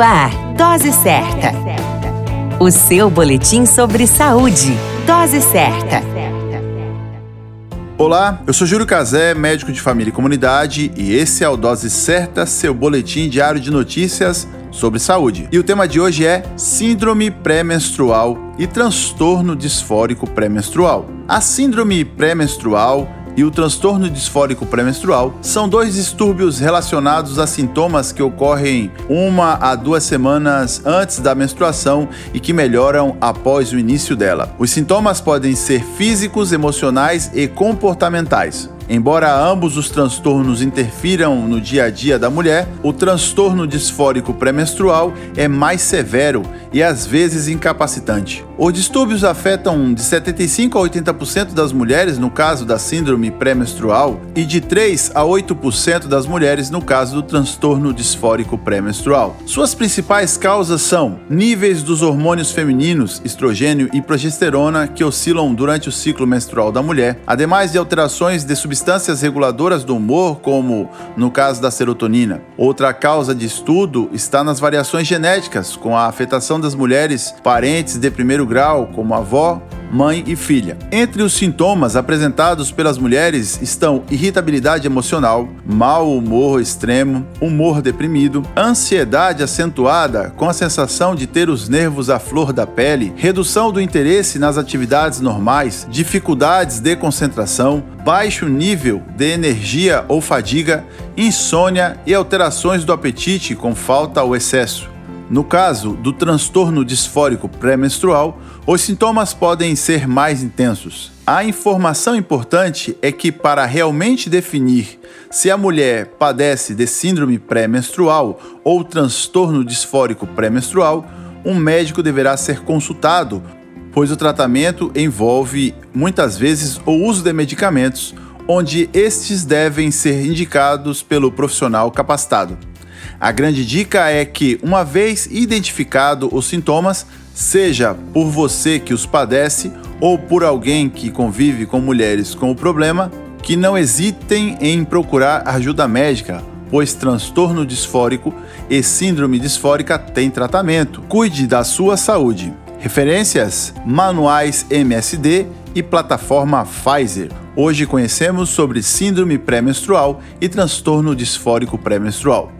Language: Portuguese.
Ar, Dose Certa. O seu boletim sobre saúde. Dose Certa. Olá, eu sou Júlio Cazé, médico de família e comunidade, e esse é o Dose Certa, seu boletim diário de notícias sobre saúde. E o tema de hoje é Síndrome pré-menstrual e transtorno disfórico pré-menstrual. A síndrome pré-menstrual e o transtorno disfórico pré-menstrual são dois distúrbios relacionados a sintomas que ocorrem uma a duas semanas antes da menstruação e que melhoram após o início dela. Os sintomas podem ser físicos, emocionais e comportamentais. Embora ambos os transtornos interfiram no dia a dia da mulher, o transtorno disfórico pré-menstrual é mais severo e às vezes incapacitante. Os distúrbios afetam de 75 a 80% das mulheres no caso da síndrome pré-menstrual e de 3 a 8% das mulheres no caso do transtorno disfórico pré-menstrual. Suas principais causas são níveis dos hormônios femininos, estrogênio e progesterona, que oscilam durante o ciclo menstrual da mulher, ademais de alterações de substâncias reguladoras do humor, como no caso da serotonina. Outra causa de estudo está nas variações genéticas, com a afetação das mulheres parentes de primeiro grau, como avó, mãe e filha. Entre os sintomas apresentados pelas mulheres estão irritabilidade emocional, mau humor extremo, humor deprimido, ansiedade acentuada com a sensação de ter os nervos à flor da pele, redução do interesse nas atividades normais, dificuldades de concentração, baixo nível de energia ou fadiga, insônia e alterações do apetite com falta ou excesso. No caso do transtorno disfórico pré-menstrual, os sintomas podem ser mais intensos. A informação importante é que, para realmente definir se a mulher padece de síndrome pré-menstrual ou transtorno disfórico pré-menstrual, um médico deverá ser consultado, pois o tratamento envolve muitas vezes o uso de medicamentos, onde estes devem ser indicados pelo profissional capacitado. A grande dica é que, uma vez identificado os sintomas, seja por você que os padece ou por alguém que convive com mulheres com o problema, que não hesitem em procurar ajuda médica, pois transtorno disfórico e síndrome disfórica têm tratamento. Cuide da sua saúde. Referências: Manuais MSD e plataforma Pfizer. Hoje conhecemos sobre síndrome pré-menstrual e transtorno disfórico pré-menstrual.